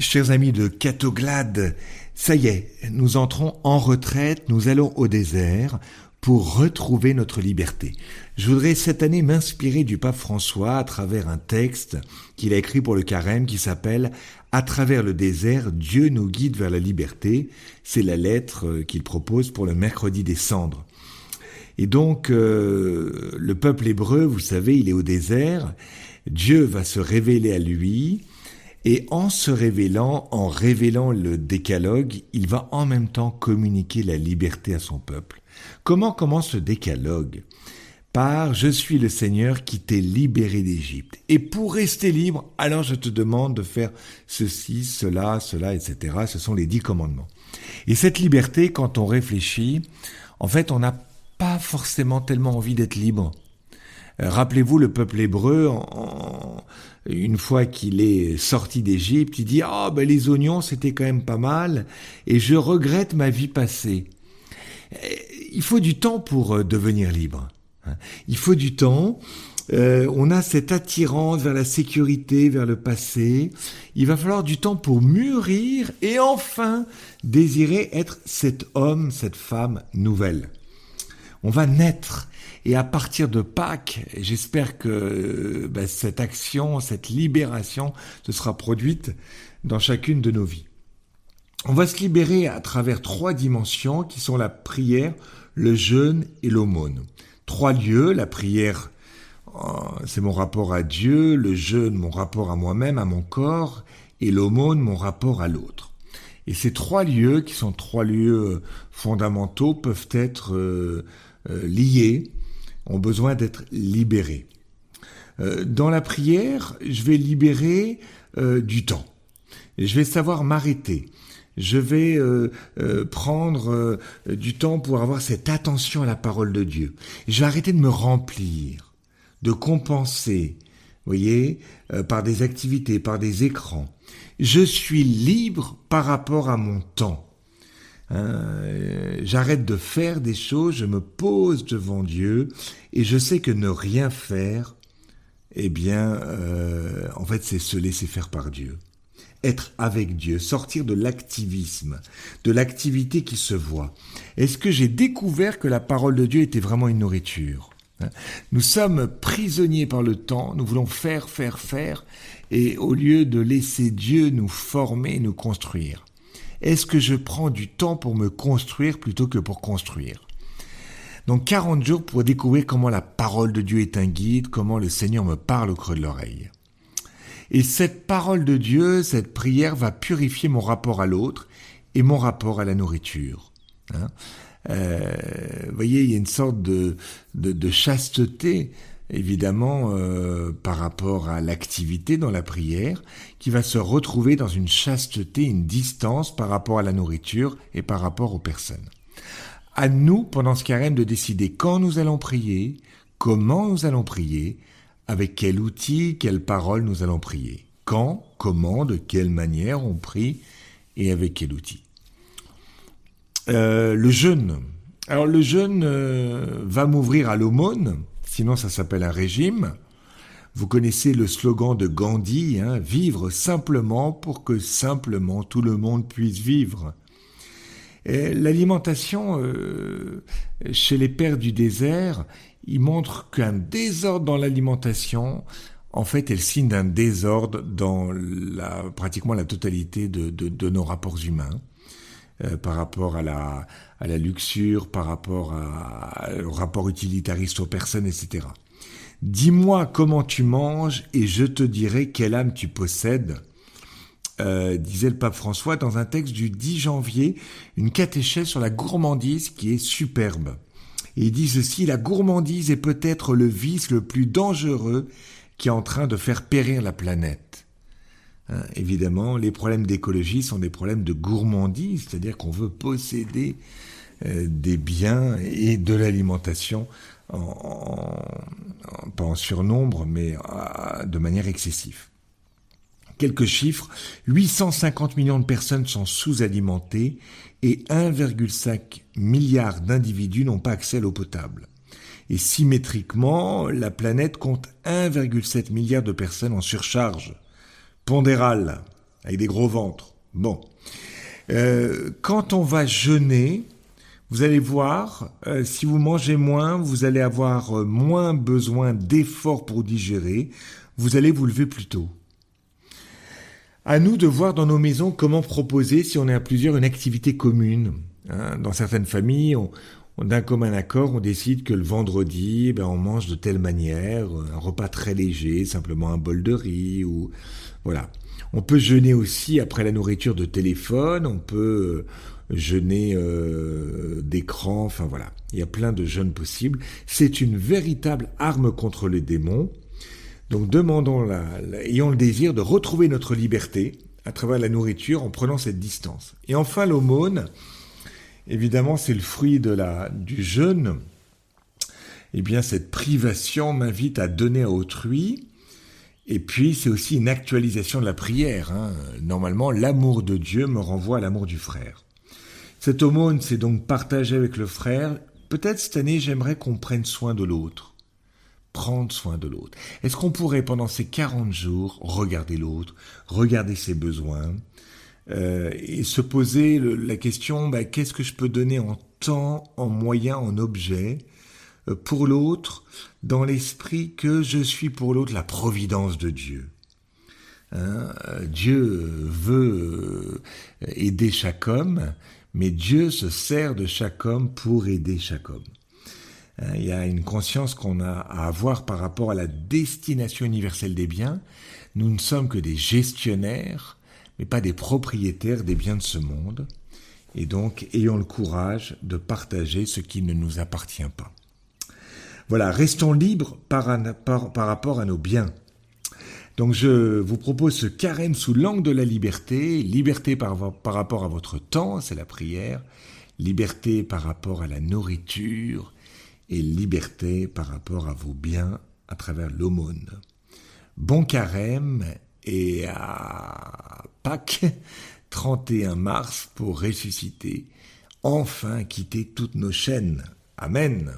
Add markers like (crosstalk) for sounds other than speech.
Chers amis de Catoglade, ça y est, nous entrons en retraite, nous allons au désert pour retrouver notre liberté. Je voudrais cette année m'inspirer du pape François à travers un texte qu'il a écrit pour le carême qui s'appelle À travers le désert, Dieu nous guide vers la liberté. C'est la lettre qu'il propose pour le mercredi des cendres. Et donc, euh, le peuple hébreu, vous savez, il est au désert. Dieu va se révéler à lui. Et en se révélant, en révélant le décalogue, il va en même temps communiquer la liberté à son peuple. Comment commence le décalogue? Par Je suis le Seigneur qui t'ai libéré d'Égypte. Et pour rester libre, alors je te demande de faire ceci, cela, cela, etc. Ce sont les dix commandements. Et cette liberté, quand on réfléchit, en fait, on n'a pas forcément tellement envie d'être libre. Euh, rappelez-vous le peuple hébreu, une fois qu'il est sorti d'Égypte, il dit ah ben les oignons c'était quand même pas mal et je regrette ma vie passée. Euh, il faut du temps pour euh, devenir libre. Hein. Il faut du temps. on a cette attirance vers la sécurité, vers le passé. Il va falloir du temps pour mûrir et enfin désirer être cet homme, cette femme nouvelle. On va naître et à partir de Pâques, j'espère que ben, cette action, cette libération se sera produite dans chacune de nos vies. On va se libérer à travers trois dimensions qui sont la prière, le jeûne et l'aumône. Trois lieux, la prière, euh, c'est mon rapport à Dieu, le jeûne, mon rapport à moi-même, à mon corps, et l'aumône, mon rapport à l'autre. Et ces trois lieux, qui sont trois lieux fondamentaux, peuvent être euh, euh, liés ont besoin d'être libérés. Euh, dans la prière, je vais libérer euh, du temps. Je vais savoir m'arrêter. Je vais euh, prendre du temps pour avoir cette attention à la parole de Dieu. Je vais arrêter de me remplir, de compenser, voyez, par des activités, par des écrans. Je suis libre par rapport à mon temps. Hein, j'arrête de faire des choses, je me pose devant Dieu et je sais que ne rien faire, eh bien, euh, en fait, c'est se laisser faire par Dieu. Être avec Dieu, sortir de l'activisme, de l'activité qui se voit. Est-ce que j'ai découvert que la parole de Dieu était vraiment une nourriture? Nous sommes prisonniers par le temps, nous voulons faire, faire, faire, et au lieu de laisser Dieu nous former, nous construire. Est-ce que je prends du temps pour me construire plutôt que pour construire? Donc 40 jours pour découvrir comment la parole de Dieu est un guide, comment le Seigneur me parle au creux de l'oreille. Et cette parole de Dieu, cette prière va purifier mon rapport à l'autre et mon rapport à la nourriture. Hein euh, vous voyez, il y a une sorte de, de, de chasteté évidemment euh, par rapport à l'activité dans la prière, qui va se retrouver dans une chasteté, une distance par rapport à la nourriture et par rapport aux personnes. À nous, pendant ce carême, de décider quand nous allons prier, comment nous allons prier, avec quel outil, quelle parole nous allons prier. Quand, comment, de quelle manière on prie et avec quel outil. Euh, le jeûne. Alors le jeûne euh, va m'ouvrir à l'aumône, sinon ça s'appelle un régime. Vous connaissez le slogan de Gandhi, hein, vivre simplement pour que simplement tout le monde puisse vivre. L'alimentation, euh, chez les pères du désert, il montre qu'un désordre dans l'alimentation, en fait, est le signe d'un désordre dans la, pratiquement la totalité de, de, nos rapports humains. Euh, par rapport à la, à la luxure, par rapport à, au rapport utilitariste aux personnes, etc. Dis-moi comment tu manges et je te dirai quelle âme tu possèdes, euh, disait le pape François dans un texte du 10 janvier, une catéchèse sur la gourmandise qui est superbe. Et il dit ceci, la gourmandise est peut-être le vice le plus dangereux qui est en train de faire périr la planète. Hein, évidemment, les problèmes d'écologie sont des problèmes de gourmandise, c'est-à-dire qu'on veut posséder euh, des biens et de l'alimentation, en, pas en surnombre, mais euh, de manière excessive. Quelques chiffres, 850 millions de personnes sont sous-alimentées et 1,5 milliard d'individus n'ont pas accès à l'eau potable. Et symétriquement, la planète compte 1,7 milliard de personnes en surcharge pondérale. avec des gros ventres. Bon. Euh, quand on va jeûner, vous allez voir, euh, si vous mangez moins, vous allez avoir euh, moins besoin d'efforts pour digérer, vous allez vous lever plus tôt. À nous de voir dans nos maisons comment proposer, si on est à plusieurs, une activité commune. Hein. dans certaines familles, on, d'un commun accord, on décide que le vendredi, ben, on mange de telle manière, un repas très léger, simplement un bol de riz ou voilà. On peut jeûner aussi après la nourriture de téléphone, on peut euh, jeûner euh, d'écran, enfin voilà. Il y a plein de jeûnes possibles. C'est une véritable arme contre les démons. Donc demandons, la, ayons le désir de retrouver notre liberté à travers la nourriture en prenant cette distance. Et enfin l'aumône, évidemment c'est le fruit de la, du jeûne. Eh bien cette privation m'invite à donner à autrui, et puis, c'est aussi une actualisation de la prière. Hein. Normalement, l'amour de Dieu me renvoie à l'amour du frère. Cette aumône, c'est donc partager avec le frère. Peut-être cette année, j'aimerais qu'on prenne soin de l'autre. Prendre soin de l'autre. Est-ce qu'on pourrait, pendant ces 40 jours, regarder l'autre, regarder ses besoins, euh, et se poser la question, bah, qu'est-ce que je peux donner en temps, en moyens, en objets euh, pour l'autre dans l'esprit que je suis pour l'autre la providence de Dieu. Hein, euh, Dieu veut euh, aider chaque homme, mais Dieu se sert de chaque homme pour aider chaque homme. Hein, il y a une conscience qu'on a à avoir par rapport à la destination universelle des biens. Nous ne sommes que des gestionnaires, mais pas des propriétaires des biens de ce monde. Et donc, ayons le courage de partager ce qui ne nous appartient pas. Voilà, restons libres par, rapport à nos biens. Donc je vous propose ce carême sous l'angle de la liberté, liberté par, rapport à votre temps, c'est la prière, liberté par rapport à la nourriture et liberté par rapport à vos biens à travers l'aumône. Bon carême et à Pâques, (laughs) 31 mars, pour ressusciter, enfin quitter toutes nos chaînes. Amen.